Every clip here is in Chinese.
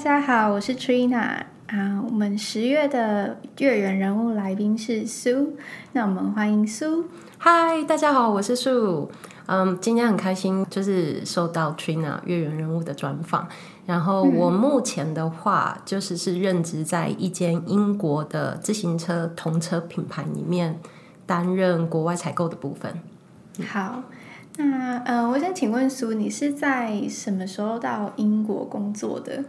家好，我是 Trina 啊。我们十月的月圆人物来宾是苏，那我们欢迎苏。嗨，大家好，我是苏。嗯，今天很开心，就是受到 Trina 月圆人物的专访。然后我目前的话，嗯、就是是任职在一间英国的自行车同车品牌里面，担任国外采购的部分。好，那呃，我想请问苏，你是在什么时候到英国工作的？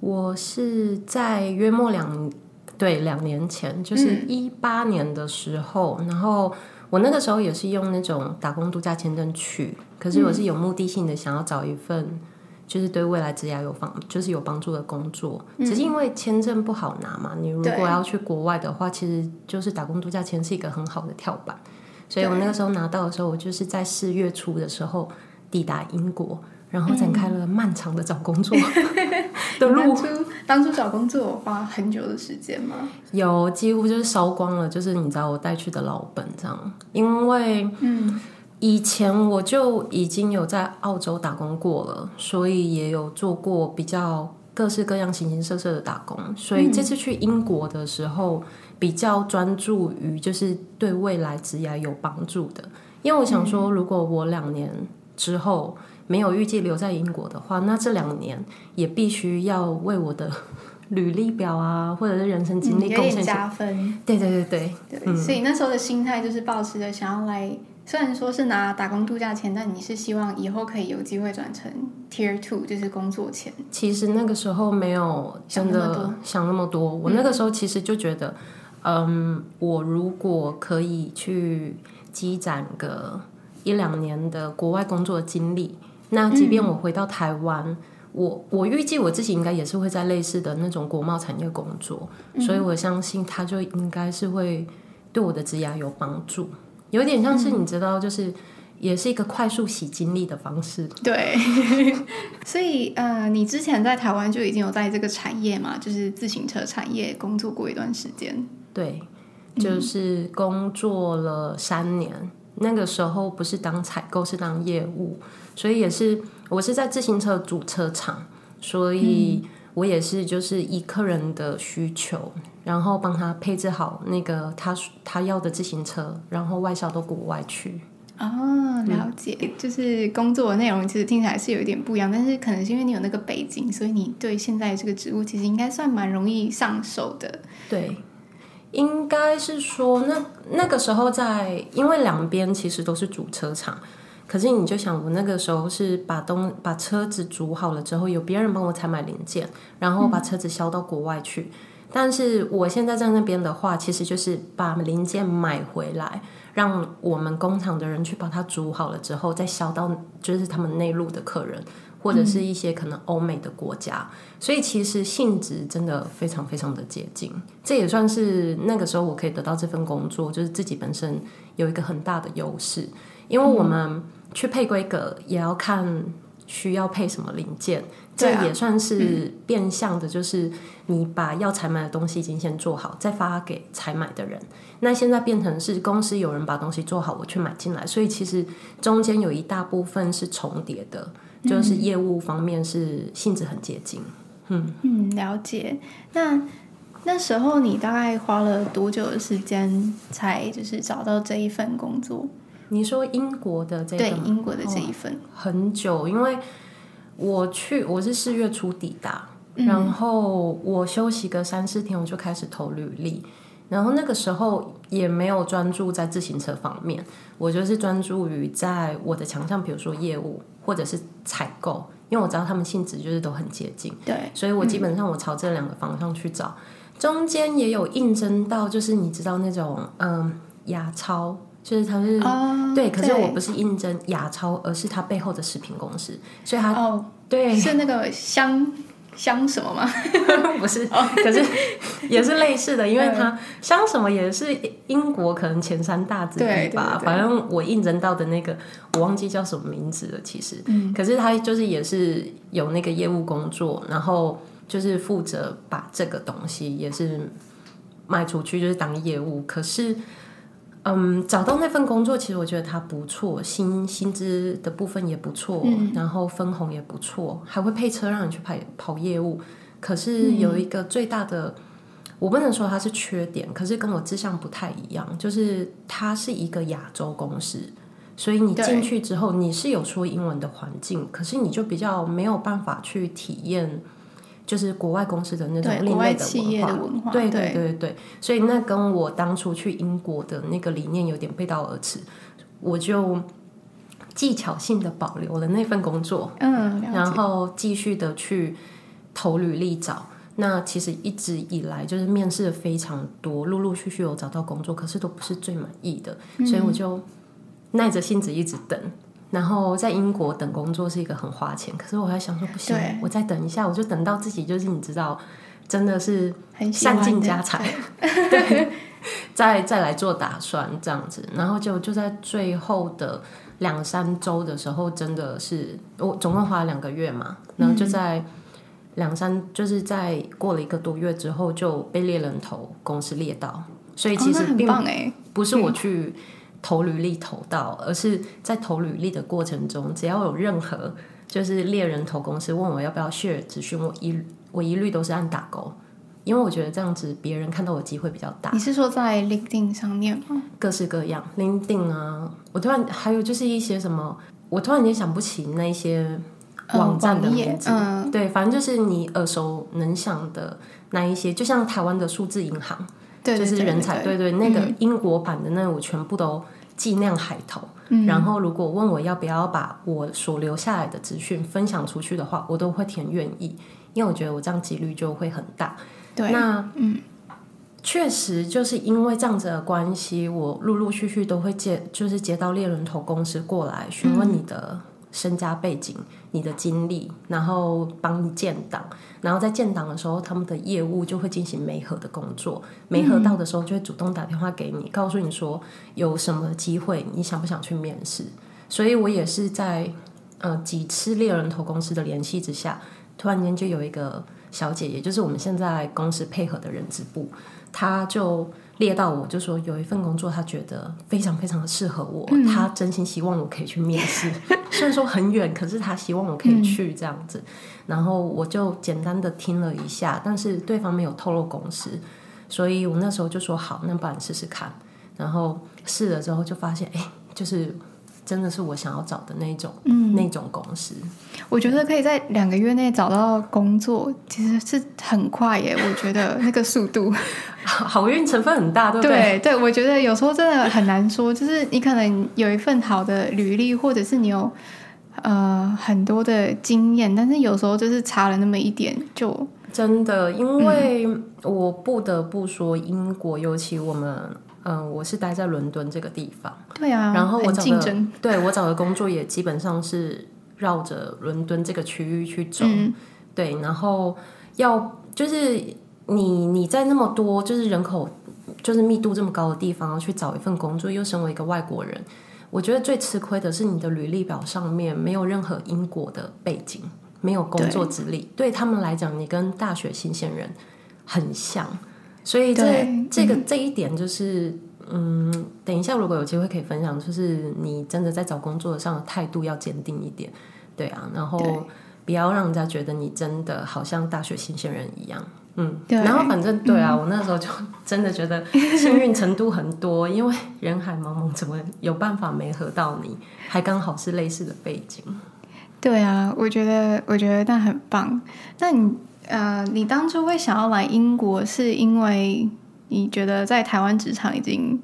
我是在约莫两对两年前，就是一八年的时候，嗯、然后。我那个时候也是用那种打工度假签证去，可是我是有目的性的想要找一份，就是对未来职业有帮，就是有帮助的工作。只是因为签证不好拿嘛，你如果要去国外的话，其实就是打工度假签是一个很好的跳板。所以我那个时候拿到的时候，我就是在四月初的时候抵达英国。然后展开了漫长的找工作 的路。当初当初找工作花很久的时间吗？有，几乎就是烧光了，就是你知道我带去的老本这样。因为嗯，以前我就已经有在澳洲打工过了，所以也有做过比较各式各样形形色色的打工。所以这次去英国的时候，比较专注于就是对未来职业有帮助的。因为我想说，如果我两年之后。没有预计留在英国的话，那这两年也必须要为我的 履历表啊，或者是人生经历贡献加分。对对对对，对嗯、所以那时候的心态就是抱持着想要来，虽然说是拿打工度假签，但你是希望以后可以有机会转成 Tier Two，就是工作签。其实那个时候没有真的想那么多，我那个时候其实就觉得，嗯，嗯，我如果可以去积攒个一两年的国外工作经历。那即便我回到台湾，嗯、我我预计我自己应该也是会在类似的那种国贸产业工作，嗯、所以我相信他就应该是会对我的职涯有帮助，有点像是你知道，就是也是一个快速洗经历的方式。对，所以呃，你之前在台湾就已经有在这个产业嘛，就是自行车产业工作过一段时间。对，就是工作了三年。嗯那个时候不是当采购，是当业务，所以也是我是在自行车主车厂，所以我也是就是以客人的需求，然后帮他配置好那个他他要的自行车，然后外销到国外去。哦，了解，嗯、就是工作的内容其实听起来是有一点不一样，但是可能是因为你有那个背景，所以你对现在这个职务其实应该算蛮容易上手的。对。应该是说，那那个时候在，因为两边其实都是主车厂，可是你就想，我那个时候是把东把车子组好了之后，有别人帮我采买零件，然后把车子销到国外去。但是我现在在那边的话，其实就是把零件买回来，让我们工厂的人去把它组好了之后，再销到就是他们内陆的客人。或者是一些可能欧美的国家，嗯、所以其实性质真的非常非常的接近。这也算是那个时候我可以得到这份工作，就是自己本身有一个很大的优势。因为我们去配规格也要看需要配什么零件，嗯、这也算是变相的，就是你把要采买的东西已经先做好，再发给采买的人。那现在变成是公司有人把东西做好，我去买进来，所以其实中间有一大部分是重叠的。就是业务方面是性质很接近，嗯嗯，了解。那那时候你大概花了多久的时间才就是找到这一份工作？你说英国的这一份？对，英国的这一份。哦，很久，因为我去我是四月初抵达，嗯，然后我休息个三四天，我就开始投履历。然后那个时候也没有专注在自行车方面，我就是专注于在我的强项，比如说业务或者是采购，因为我知道他们性质就是都很接近，对，所以我基本上我朝这两个方向去找，嗯、中间也有应征到，就是你知道那种嗯牙超，就是他是、哦、对，可是我不是应征亚超，而是他背后的食品公司，所以他哦对。是那个香。香什么吗？不是，可是也是类似的，因为它香什么也是英国可能前三大之一吧。反正我应征到的那个，我忘记叫什么名字了。其实，嗯、可是他就是也是有那个业务工作，然后就是负责把这个东西也是卖出去，就是当业务。可是。嗯，找到那份工作，其实我觉得它不错，薪薪资的部分也不错，嗯、然后分红也不错，还会配车让你去跑跑业务。可是有一个最大的，嗯、我不能说它是缺点，可是跟我志向不太一样，就是它是一个亚洲公司，所以你进去之后，你是有说英文的环境，可是你就比较没有办法去体验。就是国外公司的那种另类的文化，对对。对对对，所以那跟我当初去英国的那个理念有点背道而驰，我就技巧性的保留了那份工作，嗯，然后继续的去投履历找。那其实一直以来就是面试的非常多，陆陆续续有找到工作，可是都不是最满意的，所以我就耐着性子一直等。然后在英国等工作是一个很花钱，可是我还想说不行，我再等一下，我就等到自己就是你知道，真的是散尽家财，对，再再来做打算这样子。然后就就在最后的两三周的时候，真的是我总共花了两个月嘛，然后就在两三就是在过了一个多月之后就被猎人头公司猎到，所以其实并不是我去。投履历投到，而是在投履历的过程中，只要有任何就是猎人投公司问我要不要 share 资讯，我一我一律都是按打勾，因为我觉得这样子别人看到我机会比较大。你是说在 LinkedIn 上面吗？各式各样，LinkedIn 啊，我突然还有就是一些什么，我突然间想不起那些网站的名字，嗯，对，反正就是你耳熟能详的那一些，就像台湾的数字银行。就是人才，对对，那个英国版的那我全部都尽量海投。嗯，然后如果问我要不要把我所留下来的资讯分享出去的话，我都会填愿意，因为我觉得我这样几率就会很大。对，那嗯，确实就是因为这样子的关系，我陆陆续续都会接，就是接到猎人头公司过来询问你的。嗯身家背景、你的经历，然后帮你建档，然后在建档的时候，他们的业务就会进行媒合的工作。媒合到的时候，就会主动打电话给你，告诉你说有什么机会，你想不想去面试？所以我也是在呃几次猎人头公司的联系之下，突然间就有一个小姐，也就是我们现在公司配合的人资部，她就。列到我就说有一份工作，他觉得非常非常的适合我，嗯，他真心希望我可以去面试。虽然说很远，可是他希望我可以去这样子。嗯，然后我就简单的听了一下，但是对方没有透露公司，所以我那时候就说好，那不然试试看。然后试了之后就发现，哎，就是。真的是我想要找的那种，嗯，那种公司。我觉得可以在两个月内找到工作，其实是很快耶。我觉得那个速度，好运成分很大，对不对？对对，我觉得有时候真的很难说。就是你可能有一份好的履历，或者是你有呃很多的经验，但是有时候就是差了那么一点，就真的。因为我不得不说，英国尤其我们。嗯，我是待在伦敦这个地方，对啊，然后我找的，对我找的工作也基本上是绕着伦敦这个区域去走，嗯，对，然后要就是你你在那么多就是人口就是密度这么高的地方去找一份工作，又身为一个外国人，我觉得最吃亏的是你的履历表上面没有任何英国的背景，没有工作资历，对，对他们来讲，你跟大学新鲜人很像。所以这这个这一点就是，嗯，等一下如果有机会可以分享，就是你真的在找工作上的态度要坚定一点，对啊，然后不要让人家觉得你真的好像大学新鲜人一样，嗯，然后反正对啊，嗯，我那时候就 真的觉得幸运程度很多，因为人海茫茫，怎么有办法没合到你，还刚好是类似的背景，对啊，我觉得我觉得那很棒，那你。呃，你当初会想要来英国，是因为你觉得在台湾职场已经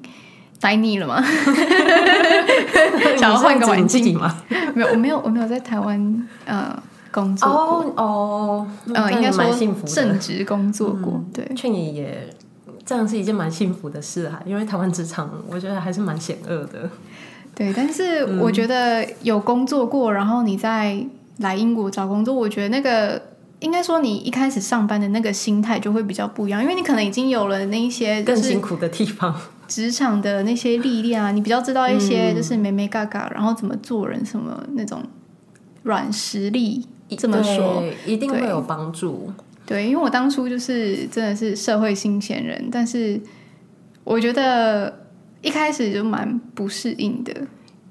呆腻了吗？想要换个环境吗？没有，我没有，我没有在台湾呃工作过哦，哦呃，应该说正职工作过。嗯、对，劝你也这样是一件蛮幸福的事哈，因为台湾职场我觉得还是蛮险恶的。对，但是我觉得有工作过，然后你再来英国找工作，我觉得那个。应该说，你一开始上班的那个心态就会比较不一样，因为你可能已经有了那一些更辛苦的地方，职场的那些历练啊，你比较知道一些就是美眉嘎嘎，然后怎么做人，什么那种软实力，这么说一定会有帮助。对，因为我当初就是真的是社会新鲜人，但是我觉得一开始就蛮不适应的。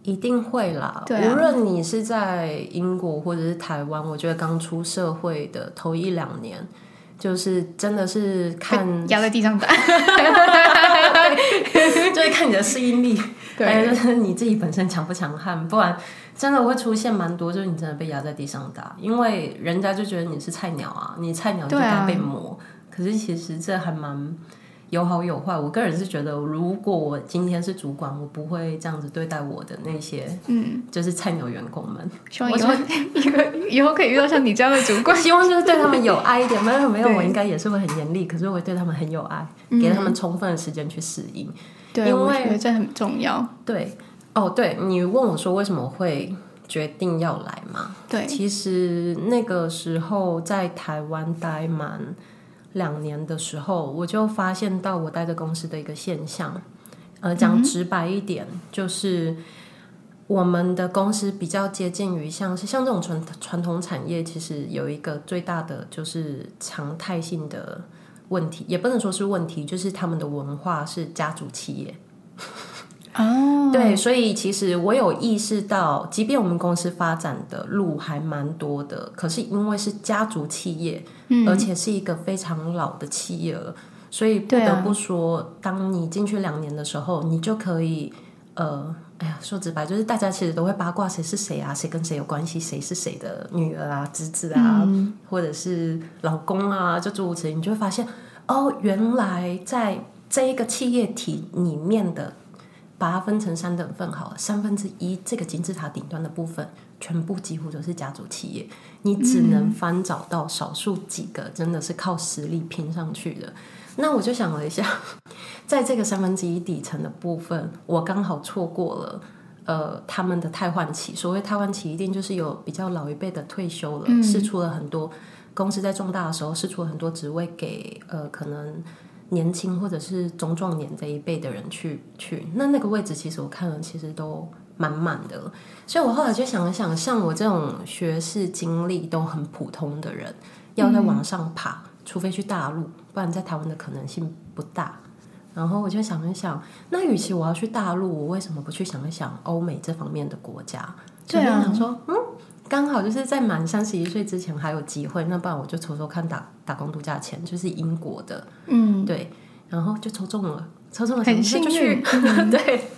一定会啦，对啊，无论你是在英国或者是台湾，我觉得刚出社会的头一两年，就是真的是看压在地上打，就是看你的适应力，对，还有就是你自己本身强不强悍，不然真的会出现蛮多，就是你真的被压在地上打，因为人家就觉得你是菜鸟啊，你菜鸟就该被磨，啊、可是其实这还蛮。有好有坏，我个人是觉得，如果我今天是主管，我不会这样子对待我的那些，嗯，就是菜鸟员工们。希望以后 以后以后可以遇到像你这样的主管，希望就是对他们有爱一点。没有没有，我应该也是会很严厉，可是我会对他们很有爱，给他们充分的时间去适应。对，因为我觉得这很重要。对，哦，对，你问我说为什么会决定要来嘛？对，其实那个时候在台湾待蛮。两年的时候，我就发现到我待的公司的一个现象，呃，讲直白一点，嗯、就是我们的公司比较接近于像是像这种传传统产业，其实有一个最大的就是常态性的问题，也不能说是问题，就是他们的文化是家族企业。哦，对，所以其实我有意识到，即便我们公司发展的路还蛮多的，可是因为是家族企业，嗯，而且是一个非常老的企业了，所以不得不说，啊、当你进去两年的时候，你就可以，呃，哎呀，说直白，就是大家其实都会八卦谁是谁啊，谁跟谁有关系，谁是谁的女儿啊、侄子啊，嗯、或者是老公啊，就诸如此类，你就会发现，哦，原来在这一个企业体里面的。把它分成三等份好了，三分之一这个金字塔顶端的部分，全部几乎都是家族企业，你只能翻找到少数几个真的是靠实力拼上去的。那我就想了一下，在这个三分之一底层的部分，我刚好错过了呃他们的太换期。所谓太换期，一定就是有比较老一辈的退休了，释、嗯、出了很多公司在重大的时候试出了很多职位给呃可能。年轻或者是中壮年这一辈的人去去，那那个位置其实我看了，其实都满满的。所以我后来就想了想，像我这种学识经历都很普通的人，要再往上爬，除非去大陆，不然在台湾的可能性不大。然后我就想一想，那与其我要去大陆，我为什么不去想一想欧美这方面的国家？对啊，想说嗯。刚好就是在满三十一岁之前还有机会，那不然我就抽抽看打打工度假钱，就是英国的，嗯，对，然后就抽中了，抽中了，很幸运，对，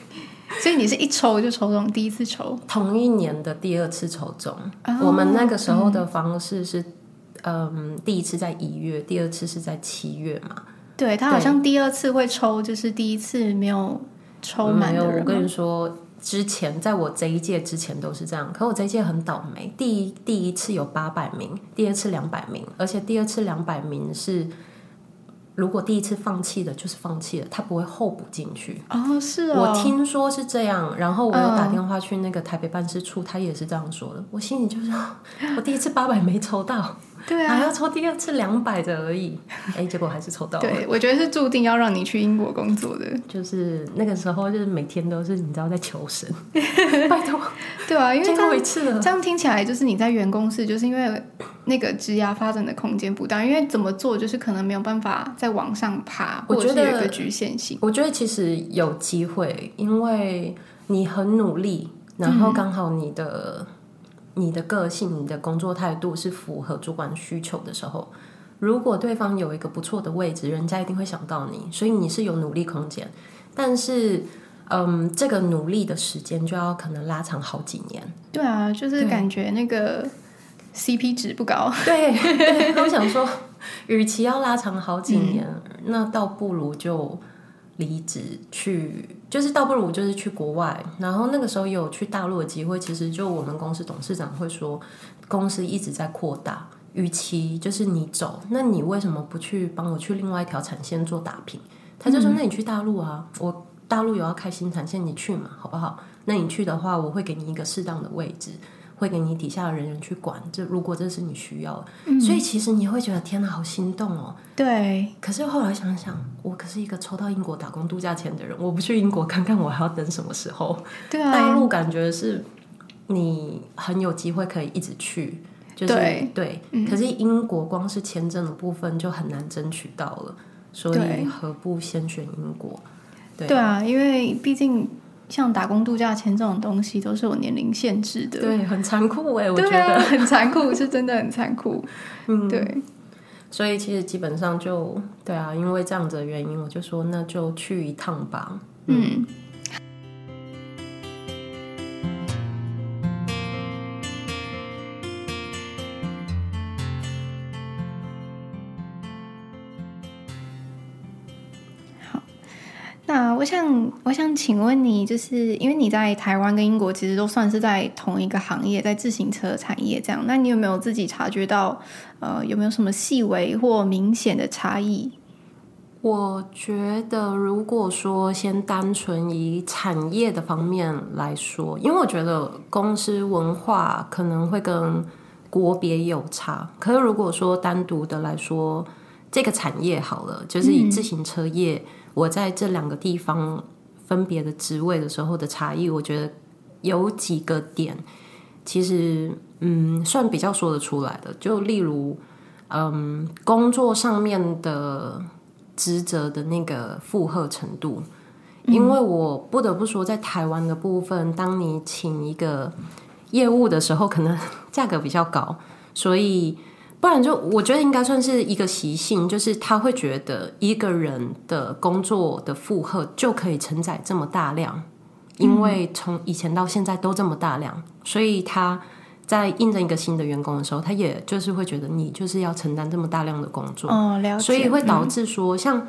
所以你是一抽就抽中，第一次抽，同一年的第二次抽中，哦、我们那个时候的方式是，嗯，嗯，第一次在一月，第二次是在七月嘛，对，他好像第二次会抽，就是第一次没有抽满的人，没有，我跟你说。之前在我这一届之前都是这样，可我这一届很倒霉。第一第一次有八百名，第二次两百名，而且第二次两百名是，如果第一次放弃的，就是放弃了，他不会候补进去。哦，是哦，我听说是这样。然后我有打电话去那个台北办事处，他也是这样说的。我心里就是，我第一次八百没抽到。对啊，还要抽第二次两百的而已，哎，结果还是抽到了。对，我觉得是注定要让你去英国工作的，就是那个时候，就是每天都是你知道在求神，拜托，对啊，因为这样一次了，这样听起来就是你在原公司，就是因为那个职涯发展的空间不大，因为怎么做就是可能没有办法再往上爬，我觉得有一个局限性。我觉得其实有机会，因为你很努力，然后刚好你的。嗯你的个性、你的工作态度是符合主管需求的时候，如果对方有一个不错的位置，人家一定会想到你，所以你是有努力空间。但是，嗯，这个努力的时间就要可能拉长好几年。对啊，就是感觉那个 CP 值不高。对，对，我想说，与其要拉长好几年，嗯，那倒不如就。离职去，就是倒不如就是去国外。然后那个时候有去大陆的机会，其实就我们公司董事长会说，公司一直在扩大，与其就是你走，那你为什么不去帮我去另外一条产线做打拼？他就说，那你去大陆啊，我大陆有要开新产线，你去嘛，好不好？那你去的话，我会给你一个适当的位置。会给你底下的人员去管，这如果这是你需要的，嗯，所以其实你会觉得天哪，好心动哦。对。可是后来想想，我可是一个抽到英国打工度假签的人，我不去英国看看，我还要等什么时候？对啊。大陆感觉是你很有机会可以一直去，就是对。可是英国光是签证的部分就很难争取到了，所以何不先选英国？对，对啊，因为毕竟。像打工度假签这种东西都是有年龄限制的，对，很残酷哎，我觉得、啊、很残酷，是真的很残酷。嗯，对。所以其实基本上就对啊，因为这样子的原因，我就说那就去一趟吧。嗯。嗯我想，我想请问你，就是因为你在台湾跟英国其实都算是在同一个行业，在自行车产业这样，那你有没有自己察觉到，呃，有没有什么细微或明显的差异？我觉得，如果说先单纯以产业的方面来说，因为我觉得公司文化可能会跟国别有差，可是如果说单独的来说，这个产业好了，就是以自行车业。嗯我在这两个地方分别的职位的时候的差异，我觉得有几个点，其实嗯，算比较说得出来的。就例如，嗯，工作上面的职责的那个负荷程度，因为我不得不说，在台湾的部分，当你请一个业务的时候，可能 价格比较高，所以。不然就我觉得应该算是一个习性，就是他会觉得一个人的工作的负荷就可以承载这么大量，因为从以前到现在都这么大量，所以他在应征一个新的员工的时候，他也就是会觉得你就是要承担这么大量的工作，哦，了解。所以会导致说，像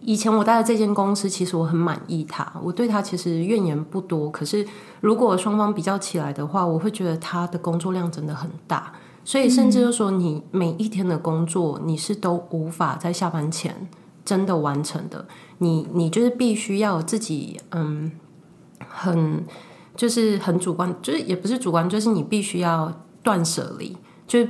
以前我待的这间公司，其实我很满意他，我对他其实怨言不多。可是如果双方比较起来的话，我会觉得他的工作量真的很大。所以，甚至就说，你每一天的工作，你是都无法在下班前真的完成的。你，你就是必须要自己，嗯，很，就是很主观，就是也不是主观，就是你必须要断舍离，就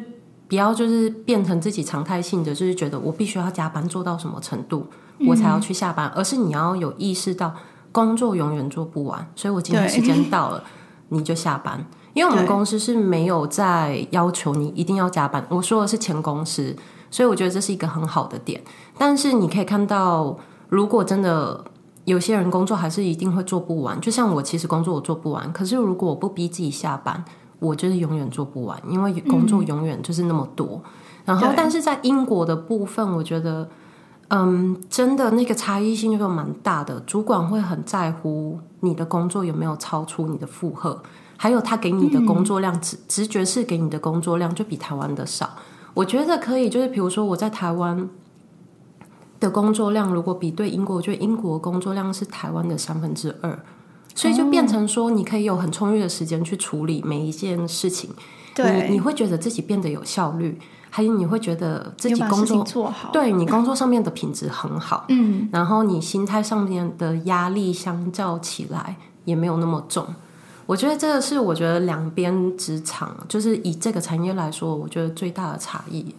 不要就是变成自己常态性的，就是觉得我必须要加班做到什么程度，我才要去下班，而是你要有意识到，工作永远做不完，所以我今天时间到了，你就下班。因为我们公司是没有在要求你一定要加班，我说的是前公司，所以我觉得这是一个很好的点。但是你可以看到，如果真的有些人工作还是一定会做不完，就像我其实工作我做不完，可是如果我不逼自己下班，我就是永远做不完，因为工作永远就是那么多。嗯、然后，但是在英国的部分，我觉得，嗯，真的那个差异性就蛮大的，主管会很在乎你的工作有没有超出你的负荷。还有他给你的工作量，直直觉是给你的工作量就比台湾的少。我觉得可以，就是比如说我在台湾的工作量，如果比对英国，我觉得英国工作量是台湾的三分之二，所以就变成说你可以有很充裕的时间去处理每一件事情。对，你你会觉得自己变得有效率，还有你会觉得自己工作做好，对你工作上面的品质很好。嗯，然后你心态上面的压力相较起来也没有那么重。我觉得这个是我觉得两边职场，就是以这个产业来说，我觉得最大的差异。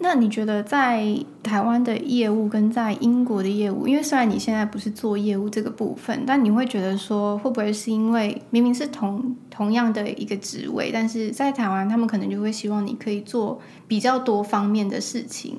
那你觉得在台湾的业务跟在英国的业务，因为虽然你现在不是做业务这个部分，但你会觉得说，会不会是因为明明是同同样的一个职位，但是在台湾他们可能就会希望你可以做比较多方面的事情。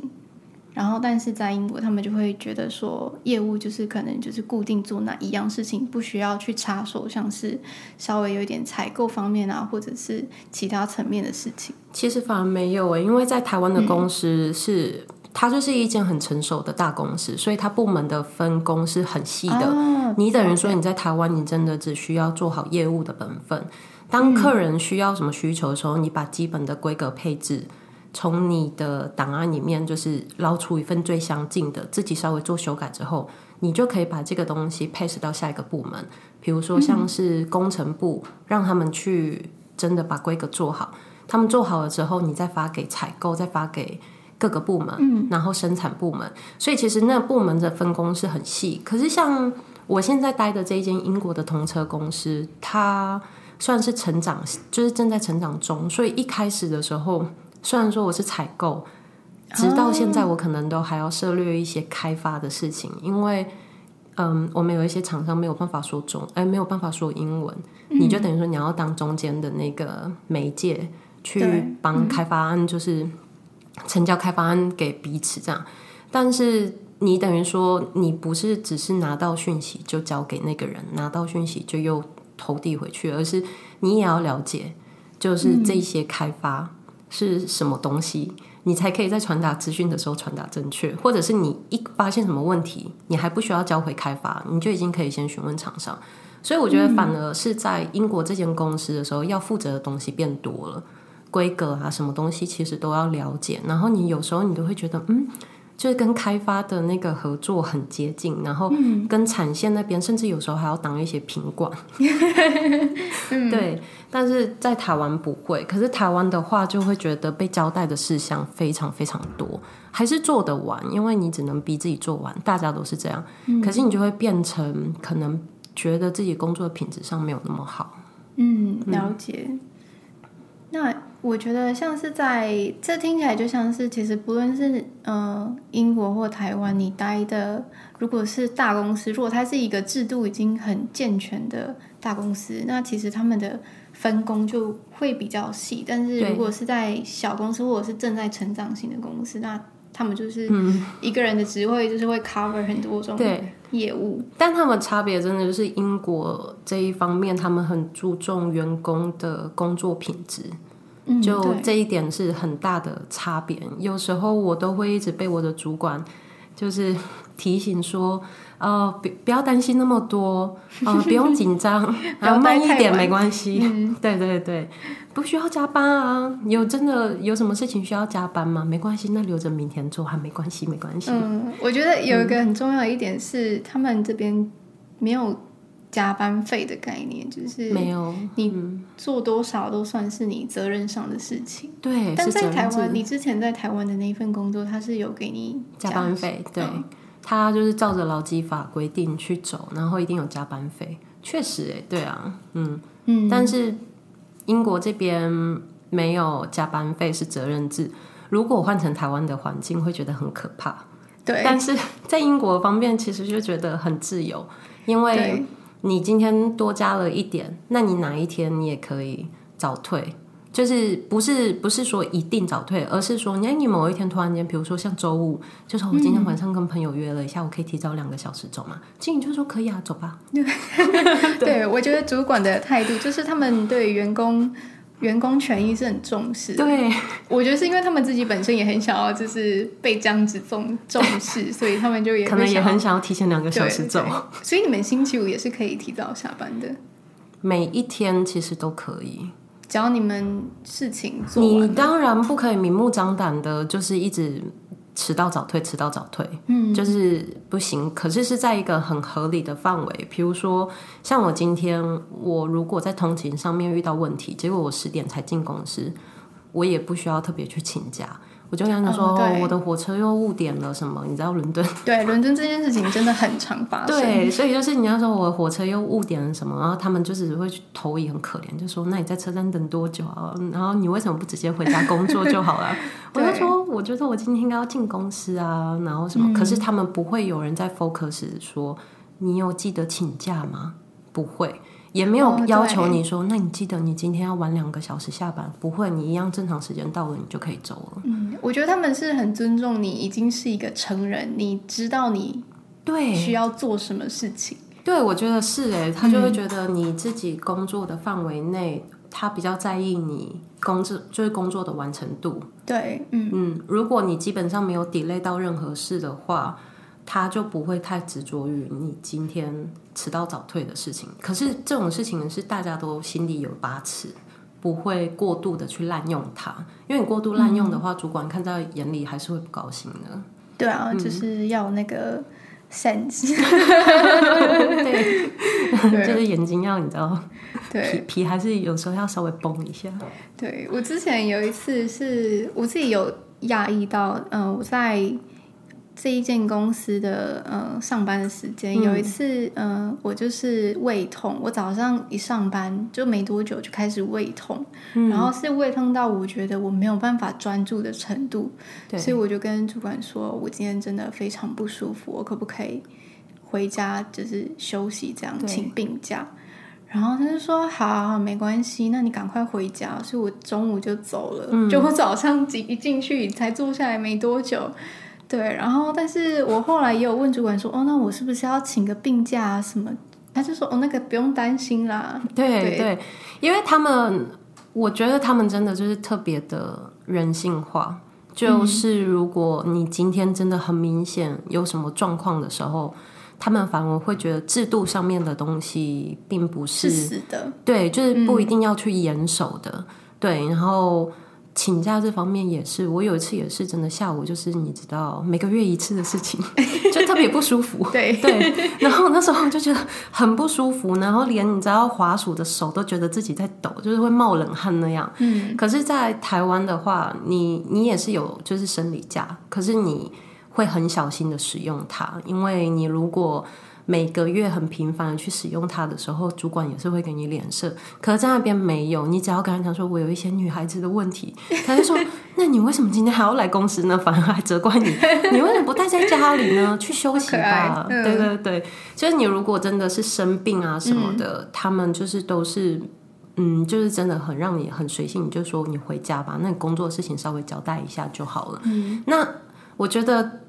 然后，但是在英国，他们就会觉得说，业务就是可能就是固定做那一样事情，不需要去插手，像是稍微有一点采购方面啊，或者是其他层面的事情。其实反而没有诶，因为在台湾的公司是、嗯、它就是一间很成熟的大公司，所以它部门的分工是很细的。啊、你等于说你在台湾，你真的只需要做好业务的本分。当客人需要什么需求的时候，你把基本的规格配置。从你的档案里面，就是捞出一份最相近的，自己稍微做修改之后，你就可以把这个东西 pass 到下一个部门。比如说，像是工程部，嗯、让他们去真的把规格做好。他们做好了之后，你再发给采购，再发给各个部门，嗯、然后生产部门。所以其实那部门的分工是很细。可是像我现在待的这一间英国的同车公司，它算是成长，就是正在成长中。所以一开始的时候。虽然说我是采购，直到现在我可能都还要涉略一些开发的事情，因为嗯，我们有一些厂商没有办法说中，哎，没有办法说英文，嗯、你就等于说你要当中间的那个媒介，去帮开发案，就是成交开发案给彼此这样。但是你等于说你不是只是拿到讯息就交给那个人，拿到讯息就又投递回去，而是你也要了解，就是这些开发。是什么东西？你才可以在传达资讯的时候传达正确，或者是你一发现什么问题，你还不需要交回开发，你就已经可以先询问厂商。所以我觉得反而是在英国这间公司的时候，要负责的东西变多了，规格啊，什么东西其实都要了解。然后你有时候你都会觉得，嗯。就是跟开发的那个合作很接近，然后跟产线那边，嗯、甚至有时候还要当一些品管。嗯、对，但是在台湾不会。可是台湾的话，就会觉得被交代的事项非常非常多，还是做得完，因为你只能逼自己做完，大家都是这样。嗯、可是你就会变成可能觉得自己工作的品质上没有那么好。嗯，了解。嗯、那。我觉得像是在这听起来就像是，其实不论是呃英国或台湾，你待的如果是大公司，如果它是一个制度已经很健全的大公司，那其实他们的分工就会比较细。但是如果是在小公司或者是正在成长型的公司，那他们就是一个人的职位就是会 cover 很多种业务。但他们差别真的就是英国这一方面，他们很注重员工的工作品质。就这一点是很大的差别。嗯、有时候我都会一直被我的主管就是 提醒说，呃，不不要担心那么多，呃，不用紧张，然后慢一点没关系。嗯、对对对，不需要加班啊。有真的有什么事情需要加班吗？没关系，那留着明天做还没关系，没关系。嗯，我觉得有一个很重要的一点是，嗯、他们这边没有。加班费的概念就是没有，你做多少都算是你责任上的事情。对，但在台湾，你之前在台湾的那一份工作，他是有给你加班费。对，他就是照着劳基法规定去走，然后一定有加班费。确实，哎，对啊，嗯嗯。但是英国这边没有加班费，是责任制。如果换成台湾的环境，会觉得很可怕。对，但是在英国方面，其实就觉得很自由，因为。你今天多加了一点，那你哪一天你也可以早退，就是不是不是说一定早退，而是说你你某一天突然间，比如说像周五，就说我今天晚上跟朋友约了一下，嗯、我可以提早两个小时走嘛？经理就说可以啊，走吧。对我觉得主管的态度就是他们对员工。员工权益是很重视的，对，我觉得是因为他们自己本身也很想要，就是被这样子重重视，所以他们就也 可能也很想要提前两个小时走。所以你们星期五也是可以提早下班的，每一天其实都可以，只要你们事情做。你当然不可以明目张胆的，就是一直。迟到早退，迟到早退，嗯，就是不行。可是是在一个很合理的范围，比如说像我今天，我如果在通勤上面遇到问题，结果我十点才进公司，我也不需要特别去请假。我就跟他说，哦、我的火车又误点了什么？你知道伦敦？对，伦敦这件事情真的很常发生。对，所以就是你要说我的火车又误点了什么，然后他们就只会去投以很可怜，就说那你在车站等多久啊？然后你为什么不直接回家工作就好了？对我就说，我觉得我今天应该要进公司啊，然后什么？嗯、可是他们不会有人在 focus 说你有记得请假吗？不会。也没有要求你说，哦、那你记得你今天要晚两个小时下班？不会，你一样正常时间到了，你就可以走了。嗯，我觉得他们是很尊重你，已经是一个成人，你知道你对需要做什么事情。对，对，我觉得是诶，他就会觉得你自己工作的范围内，嗯、他比较在意你工作就是工作的完成度。对，嗯嗯，如果你基本上没有 delay 到任何事的话。他就不会太执着于你今天迟到早退的事情。可是这种事情是大家都心里有把尺，不会过度的去滥用它。因为你过度滥用的话，嗯、主管看在眼里还是会不高兴的。对啊，嗯、就是要那个 sense。对，对 就是眼睛要你知道，对皮皮还是有时候要稍微绷一下。对，我之前有一次是我自己有压抑到，嗯、呃，我在。这一间公司的呃上班的时间，有一次嗯、呃，我就是胃痛，我早上一上班就没多久就开始胃痛，嗯、然后是胃痛到我觉得我没有办法专注的程度，所以我就跟主管说，我今天真的非常不舒服，我可不可以回家就是休息这样，对请病假？然后他就说好，好，好，没关系，那你赶快回家。所以我中午就走了，嗯、就我早上一进去才坐下来没多久。对，然后，但是我后来也有问主管说，哦，那我是不是要请个病假啊？什么？他就说，哦，那个不用担心啦。对对，对，因为他们，我觉得他们真的就是特别的人性化，就是如果你今天真的很明显有什么状况的时候，他们反而会觉得制度上面的东西并不是，是死的，对，就是不一定要去严守的，嗯、对，然后。请假这方面也是，我有一次也是真的下午就是你知道每个月一次的事情，就特别不舒服。对对，然后那时候就觉得很不舒服，然后连你知道滑鼠的手都觉得自己在抖，就是会冒冷汗那样。嗯，可是，在台湾的话，你你也是有就是生理假，可是你会很小心的使用它，因为你如果。每个月很频繁的去使用它的时候，主管也是会给你脸色。可是在那边没有，你只要跟他讲说，我有一些女孩子的问题，他就说，那你为什么今天还要来公司呢？反而还责怪你，你为什么不待在家里呢？去休息吧。嗯、对对对，就是你如果真的是生病啊什么的，嗯、他们就是都是，嗯，就是真的很让你很随性，你就说你回家吧，那你工作的事情稍微交代一下就好了。嗯，那我觉得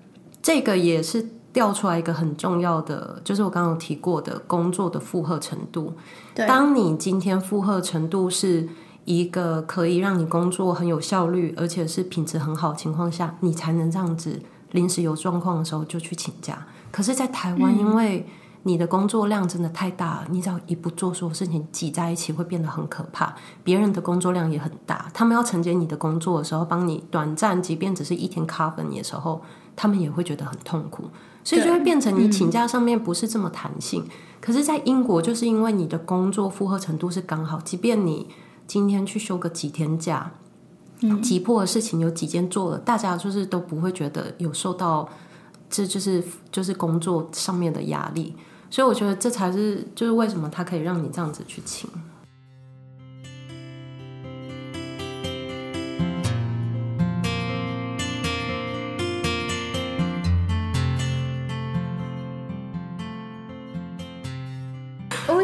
这个也是。调出来一个很重要的，就是我刚刚有提过的工作的负荷程度。对，当你今天负荷程度是一个可以让你工作很有效率，而且是品质很好的情况下，你才能这样子临时有状况的时候就去请假。可是，在台湾，因为你的工作量真的太大了，你只要一不做，所有事情挤在一起会变得很可怕。别人的工作量也很大，他们要承接你的工作的时候，帮你短暂，即便只是一天 cover 你的时候，他们也会觉得很痛苦。所以就会变成你请假上面不是这么弹性，嗯、可是，在英国就是因为你的工作负荷程度是刚好，即便你今天去休个几天假，嗯、急迫的事情有几件做了，大家就是都不会觉得有受到，这就是就是工作上面的压力，所以我觉得这才是就是为什么他可以让你这样子去请。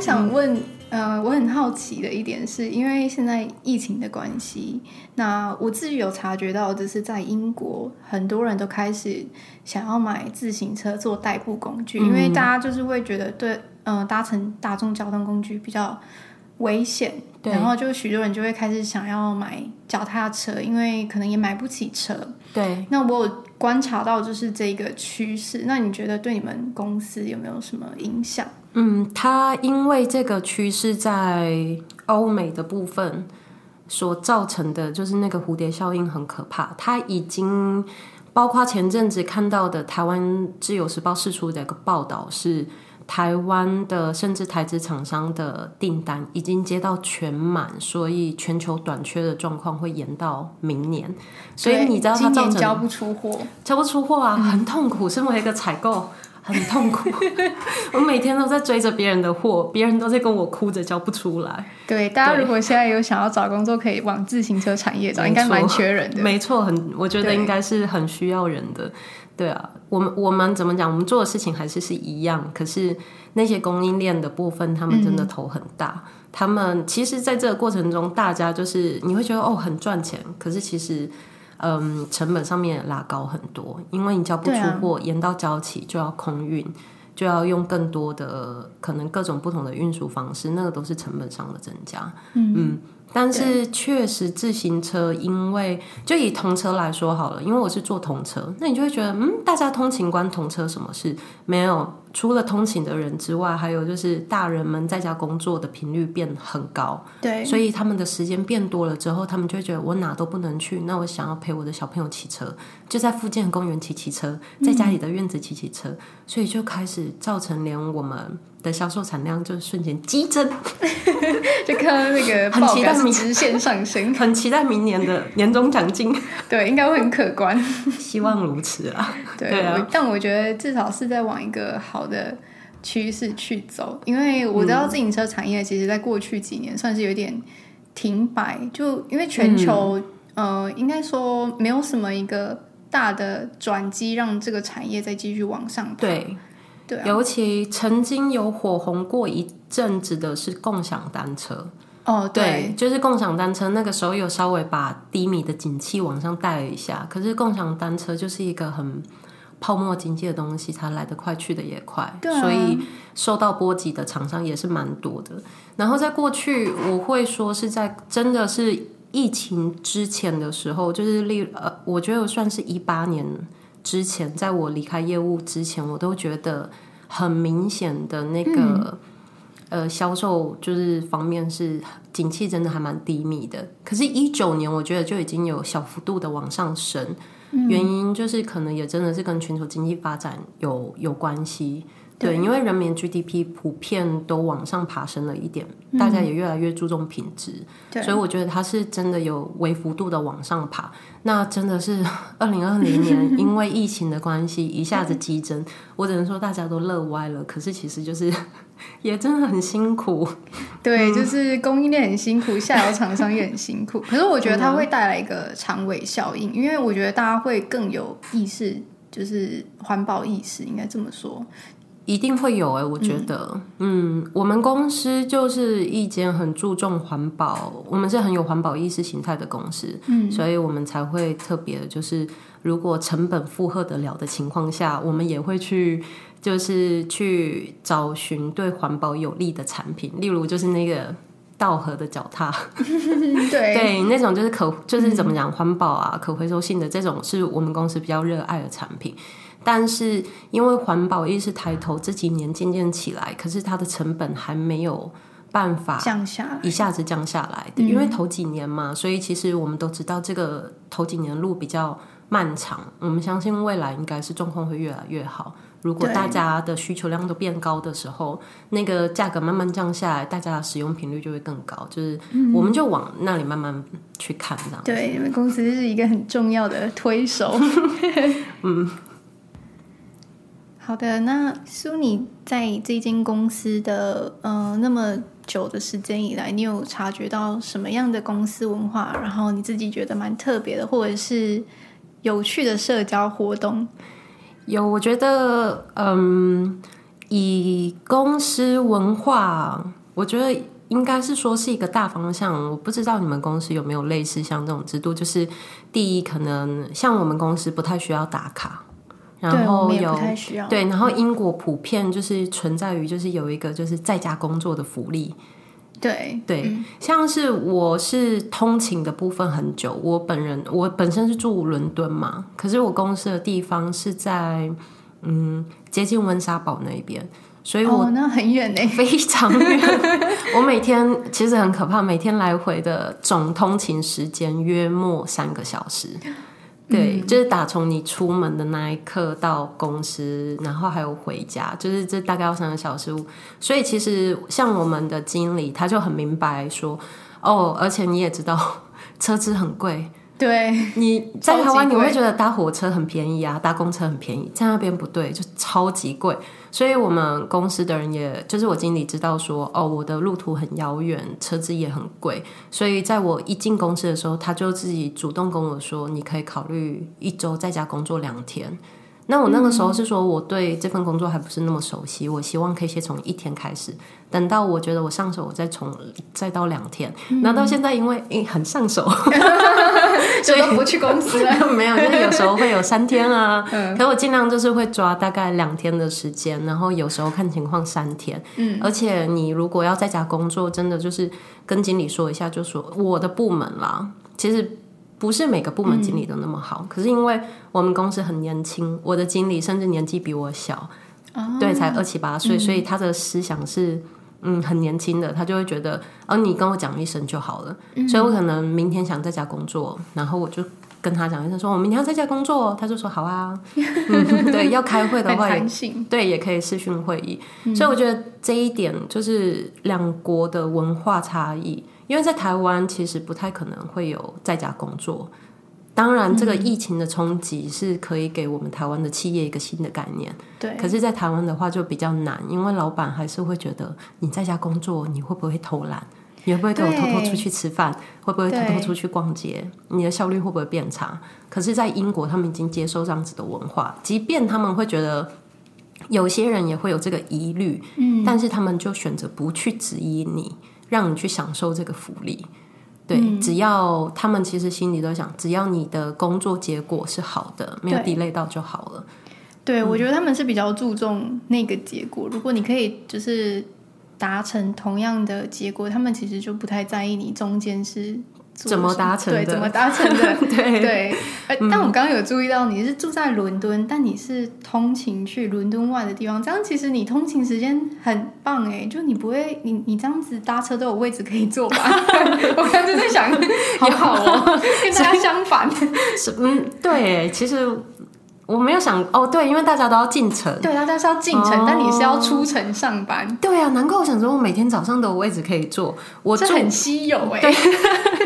想问，呃，我很好奇的一点是，因为现在疫情的关系，那我自己有察觉到，就是在英国，很多人都开始想要买自行车做代步工具，因为大家就是会觉得对，嗯、呃，搭乘大众交通工具比较危险，对然后就许多人就会开始想要买脚踏车，因为可能也买不起车。对，那我有观察到就是这个趋势，那你觉得对你们公司有没有什么影响？嗯，它因为这个趋势在欧美的部分所造成的，就是那个蝴蝶效应很可怕。它已经包括前阵子看到的台湾自由时报释出的一个报道，是台湾的甚至台资厂商的订单已经接到全满，所以全球短缺的状况会延到明年。所以你知道它造成交不出货，交不出货啊，很痛苦。身为一个采购。很痛苦，我每天都在追着别人的货，别人都在跟我哭着交不出来。对，大家如果现在有想要找工作，可以往自行车产业找，应该蛮缺人的。没错，很，我觉得应该是很需要人的。对，啊，我们我们怎么讲？我们做的事情还是是一样，可是那些供应链的部分，他们真的头很大。嗯、他们其实，在这个过程中，大家就是你会觉得哦，很赚钱，可是其实。嗯，成本上面拉高很多，因为你交不出货，延、啊、到交期就要空运，就要用更多的可能各种不同的运输方式，那个都是成本上的增加。嗯。嗯但是确实，自行车因为就以童车来说好了，因为我是坐童车，那你就会觉得，嗯，大家通勤关童车什么事？没有，除了通勤的人之外，还有就是大人们在家工作的频率变很高，对，所以他们的时间变多了之后，他们就会觉得我哪都不能去，那我想要陪我的小朋友骑车，就在附近的公园骑骑车，在家里的院子骑骑车，嗯、所以就开始造成连我们。的销售产量就瞬间激增，就看到那个很期待直线上升，很期待明年的 年终奖金，对，应该会很可观，希望如此啊。对，对啊，但我觉得至少是在往一个好的趋势去走，因为我知道自行车产业其实在过去几年算是有点停摆，就因为全球、嗯、呃，应该说没有什么一个大的转机让这个产业再继续往上对。对啊、尤其曾经有火红过一阵子的是共享单车。哦，对，对，就是共享单车那个时候有稍微把低迷的景气往上带了一下，可是共享单车就是一个很泡沫经济的东西，它来得快去得也快，对啊、所以受到波及的厂商也是蛮多的。然后在过去，我会说是在真的是。疫情之前的时候，就是例呃，我觉得算是一八年之前，在我离开业务之前，我都觉得很明显的那个、嗯、呃销售就是方面是景气真的还蛮低迷的。可是，一九年我觉得就已经有小幅度的往上升，嗯、原因就是可能也真的是跟全球经济发展有有关系。对，因为人民 GDP 普遍都往上爬升了一点，嗯、大家也越来越注重品质，所以我觉得它是真的有微幅度的往上爬。那真的是 二零二零年 因为疫情的关系一下子激增，我只能说大家都乐歪了。可是其实就是 也真的很辛苦，对，就是供应链很辛苦，下游厂商也很辛苦。可是我觉得它会带来一个长尾效应，因为我觉得大家会更有意识，就是环保意识，应该这么说。一定会有哎、欸，我觉得，嗯，嗯，我们公司就是一间很注重环保，我们是很有环保意识形态的公司，嗯，所以我们才会特别，就是如果成本负荷得了的情况下，我们也会去，就是去找寻对环保有利的产品，例如就是那个稻禾的脚踏，对。对，那种就是可就是怎么讲环保啊，可回收性的这种是我们公司比较热爱的产品。但是因为环保意识抬头，这几年渐渐起来，可是它的成本还没有办法降下来，一下子降下来。因为头几年嘛，所以其实我们都知道这个头几年路比较漫长。我们相信未来应该是状况会越来越好。如果大家的需求量都变高的时候，那个价格慢慢降下来，大家的使用频率就会更高。就是我们就往那里慢慢去看，这样。对，你们公司是一个很重要的推手。嗯。好的，那苏你在这间公司的呃那么久的时间以来，你有察觉到什么样的公司文化？然后你自己觉得蛮特别的，或者是有趣的社交活动？有，我觉得，嗯，以公司文化，我觉得应该是说是一个大方向。我不知道你们公司有没有类似像这种制度，就是第一，可能像我们公司不太需要打卡。然后有对，然后英国普遍就是存在于就是有一个就是在家工作的福利，对对，嗯、像是我是通勤的部分很久，我本人我本身是住伦敦嘛，可是我公司的地方是在嗯接近温莎堡那边，所以我、哦、那很远呢，非常远。我每天其实很可怕，每天来回的总通勤时间约莫三个小时。对，就是打从你出门的那一刻到公司，然后还有回家，就是这大概要三个小时。所以其实像我们的经理，他就很明白说，哦，而且你也知道，车资很贵。对，你在台湾你会觉得搭火车很便宜啊，搭公车很便宜，在那边不对，就超级贵。所以我们公司的人也就是我经理知道说，哦，我的路途很遥远，车子也很贵。所以在我一进公司的时候，他就自己主动跟我说，你可以考虑一周在家工作两天。那我那个时候是说，我对这份工作还不是那么熟悉，我希望可以先从一天开始，等到我觉得我上手，我再从再到两天。那、嗯、到现在，因为、欸、很上手，所以都不去公司了。没有，就是有时候会有三天啊。嗯、可我尽量就是会抓大概两天的时间，然后有时候看情况三天。嗯，而且你如果要在家工作，真的就是跟经理说一下，就说我的部门啦，其实。不是每个部门经理都那么好，嗯、可是因为我们公司很年轻，我的经理甚至年纪比我小，哦、对，才二七八岁，嗯、所以他的思想是嗯很年轻的，他就会觉得哦，你跟我讲一声就好了，嗯、所以我可能明天想在家工作，然后我就跟他讲一声说，我明天要在家工作，他就说好啊，嗯、对，要开会的话也对，也可以视讯会议，嗯、所以我觉得这一点就是两国的文化差异。因为在台湾其实不太可能会有在家工作，当然这个疫情的冲击是可以给我们台湾的企业一个新的概念。对，可是，在台湾的话就比较难，因为老板还是会觉得你在家工作，你会不会偷懒？你会不会偷偷出去吃饭？会不会偷偷出去逛街？你的效率会不会变差？可是，在英国他们已经接受这样子的文化，即便他们会觉得有些人也会有这个疑虑，嗯，但是他们就选择不去质疑你。让你去享受这个福利，对，嗯、只要他们其实心里都想，只要你的工作结果是好的，没有 delay 到就好了。对，嗯、我觉得他们是比较注重那个结果。如果你可以就是达成同样的结果，他们其实就不太在意你中间是怎么达成的？对，怎么达成的？对对。但我刚刚有注意到，你是住在伦敦，但你是通勤去伦敦外的地方，这样其实你通勤时间很棒哎，就你不会，你你这样子搭车都有位置可以坐吧？我刚刚就在想，好好哦，跟大家相反。是嗯，对，其实。我没有想哦，对，因为大家都要进城，对啊，大家是要进城，哦，但你是要出城上班，对啊，难怪我想说，我每天早上都有位置可以坐，我这很稀有哎，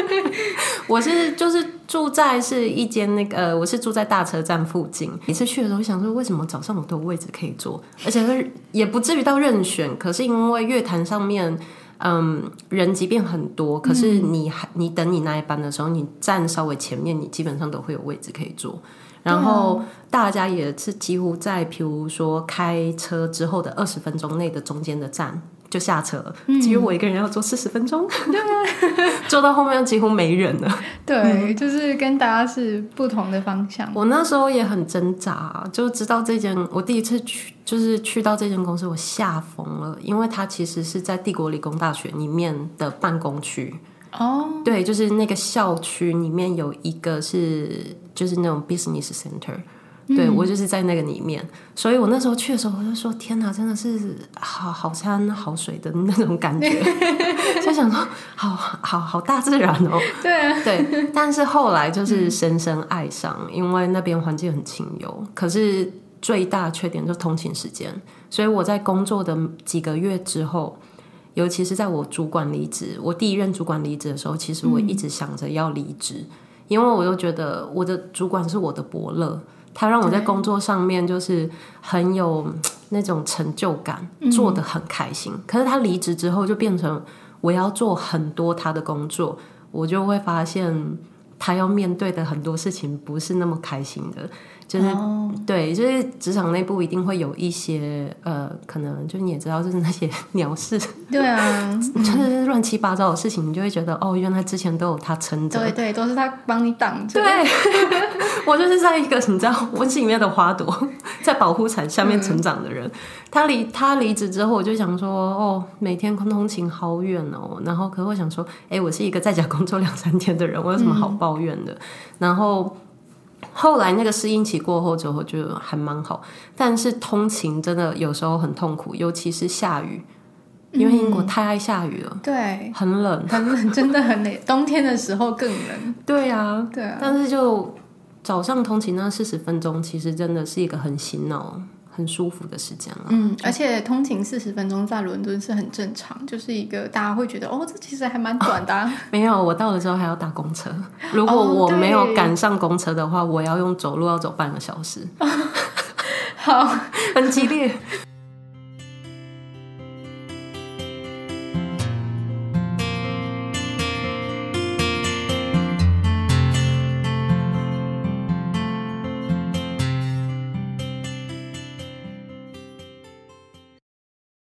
我是就是住在是一间那个，呃，我是住在大车站附近，每次去的时候想说，为什么早上我都有位置可以坐，而且也不至于到任选，可是因为乐坛上面，嗯，人即便很多，可是你还你等你那一班的时候，你站稍微前面，你基本上都会有位置可以坐。然后大家也是几乎在，譬如说开车之后的二十分钟内的中间的站就下车了，只有我一个人要坐四十分钟，对，坐到后面几乎没人了。对，嗯、就是跟大家是不同的方向。我那时候也很挣扎，就知道这间我第一次去，就是去到这间公司，我吓疯了，因为它其实是在帝国理工大学里面的办公区。哦、oh.，对，就是那个校区里面有一个是，就是那种 business center，、嗯、对，我就是在那个里面，所以我那时候去的时候，我就说天哪，真的是好好山好水的那种感觉，就想说好好好大自然哦，对啊，对，但是后来就是深深爱上，嗯、因为那边环境很清幽，可是最大缺点就是通勤时间，所以我在工作的几个月之后。尤其是在我主管离职，我第一任主管离职的时候，其实我一直想着要离职，嗯，因为我又觉得我的主管是我的伯乐，他让我在工作上面就是很有那种成就感，做得很开心。可是他离职之后，就变成我要做很多他的工作，我就会发现他要面对的很多事情不是那么开心的。就是、oh. 对，就是职场内部一定会有一些呃，可能就你也知道，就是那些 鸟事，对啊，就是乱七八糟的事情，你就会觉得哦，原来之前都有他撑着，对对，都是他帮你挡着。对，我就是在一个你知道温室里面的花朵，在保护伞下面成长的人。嗯、他离他离职之后，我就想说哦，每天通勤好远哦，然后可是我想说，哎，我是一个在家工作两三天的人，我有什么好抱怨的？嗯、然后。后来那个适应期过后之后，就还蛮好。但是通勤真的有时候很痛苦，尤其是下雨，因为英国太爱下雨了。对、嗯，很冷，很冷，真的很冷。冬天的时候更冷。对啊，对啊。但是就早上通勤那四十分钟，其实真的是一个很醒脑。很舒服的时间了，嗯，而且通勤四十分钟在伦敦是很正常，就是一个大家会觉得哦，这其实还蛮短的。没有，我到的时候还要搭公车，如果我没有赶上公车的话，我要用走路要走半个小时，好，很激烈。